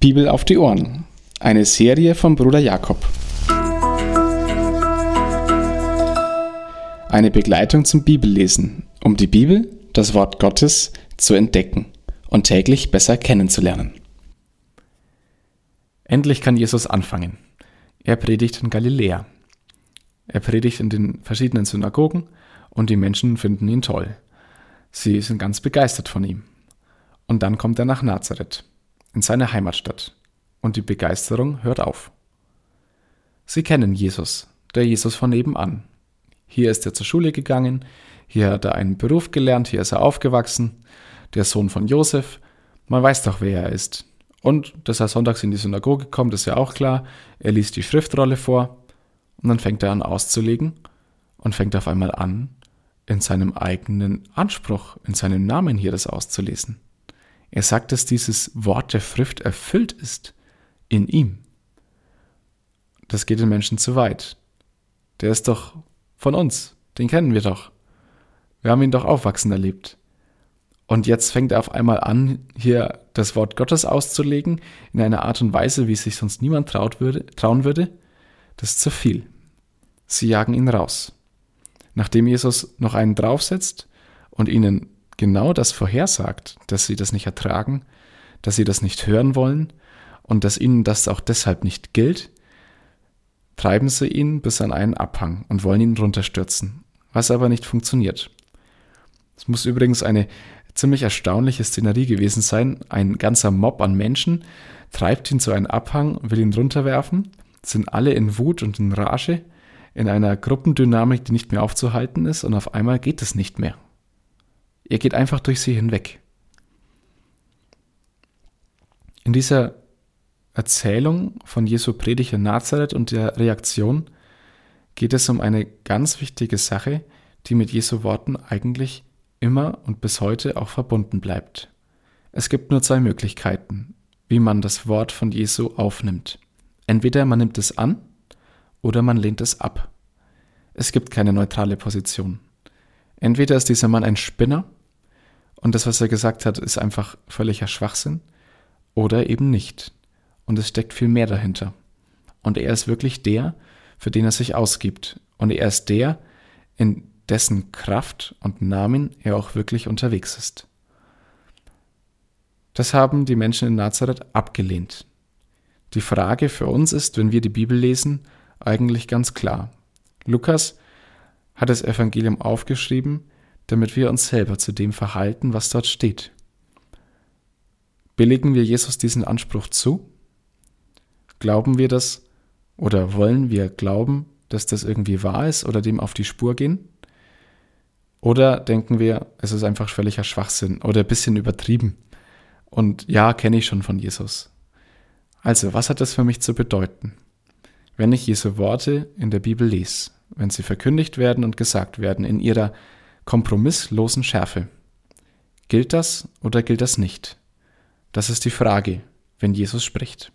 Bibel auf die Ohren. Eine Serie von Bruder Jakob. Eine Begleitung zum Bibellesen, um die Bibel, das Wort Gottes, zu entdecken und täglich besser kennenzulernen. Endlich kann Jesus anfangen. Er predigt in Galiläa. Er predigt in den verschiedenen Synagogen und die Menschen finden ihn toll. Sie sind ganz begeistert von ihm. Und dann kommt er nach Nazareth in seine Heimatstadt, und die Begeisterung hört auf. Sie kennen Jesus, der Jesus von nebenan. Hier ist er zur Schule gegangen, hier hat er einen Beruf gelernt, hier ist er aufgewachsen, der Sohn von Josef, man weiß doch, wer er ist. Und dass er sonntags in die Synagoge kommt, ist ja auch klar. Er liest die Schriftrolle vor und dann fängt er an auszulegen und fängt auf einmal an, in seinem eigenen Anspruch, in seinem Namen hier das auszulesen. Er sagt, dass dieses Wort der Schrift erfüllt ist in ihm. Das geht den Menschen zu weit. Der ist doch von uns, den kennen wir doch. Wir haben ihn doch aufwachsen erlebt. Und jetzt fängt er auf einmal an, hier das Wort Gottes auszulegen, in einer Art und Weise, wie sich sonst niemand würde, trauen würde. Das ist zu viel. Sie jagen ihn raus. Nachdem Jesus noch einen draufsetzt und ihnen genau das vorhersagt, dass sie das nicht ertragen, dass sie das nicht hören wollen und dass ihnen das auch deshalb nicht gilt, treiben sie ihn bis an einen Abhang und wollen ihn runterstürzen, was aber nicht funktioniert. Es muss übrigens eine ziemlich erstaunliche Szenerie gewesen sein. Ein ganzer Mob an Menschen treibt ihn zu einem Abhang, will ihn runterwerfen, sind alle in Wut und in Rage, in einer Gruppendynamik, die nicht mehr aufzuhalten ist, und auf einmal geht es nicht mehr. Er geht einfach durch sie hinweg. In dieser Erzählung von Jesu Predigt in Nazareth und der Reaktion geht es um eine ganz wichtige Sache, die mit Jesu Worten eigentlich immer und bis heute auch verbunden bleibt. Es gibt nur zwei Möglichkeiten, wie man das Wort von Jesu aufnimmt. Entweder man nimmt es an oder man lehnt es ab. Es gibt keine neutrale Position. Entweder ist dieser Mann ein Spinner und das, was er gesagt hat, ist einfach völliger Schwachsinn oder eben nicht. Und es steckt viel mehr dahinter. Und er ist wirklich der, für den er sich ausgibt. Und er ist der, in dessen Kraft und Namen er auch wirklich unterwegs ist. Das haben die Menschen in Nazareth abgelehnt. Die Frage für uns ist, wenn wir die Bibel lesen, eigentlich ganz klar. Lukas hat das Evangelium aufgeschrieben, damit wir uns selber zu dem verhalten, was dort steht. Billigen wir Jesus diesen Anspruch zu? Glauben wir das oder wollen wir glauben, dass das irgendwie wahr ist oder dem auf die Spur gehen? Oder denken wir, es ist einfach völliger Schwachsinn oder ein bisschen übertrieben? Und ja, kenne ich schon von Jesus. Also, was hat das für mich zu bedeuten? Wenn ich Jesu Worte in der Bibel lese, wenn sie verkündigt werden und gesagt werden in ihrer kompromisslosen Schärfe. Gilt das oder gilt das nicht? Das ist die Frage, wenn Jesus spricht.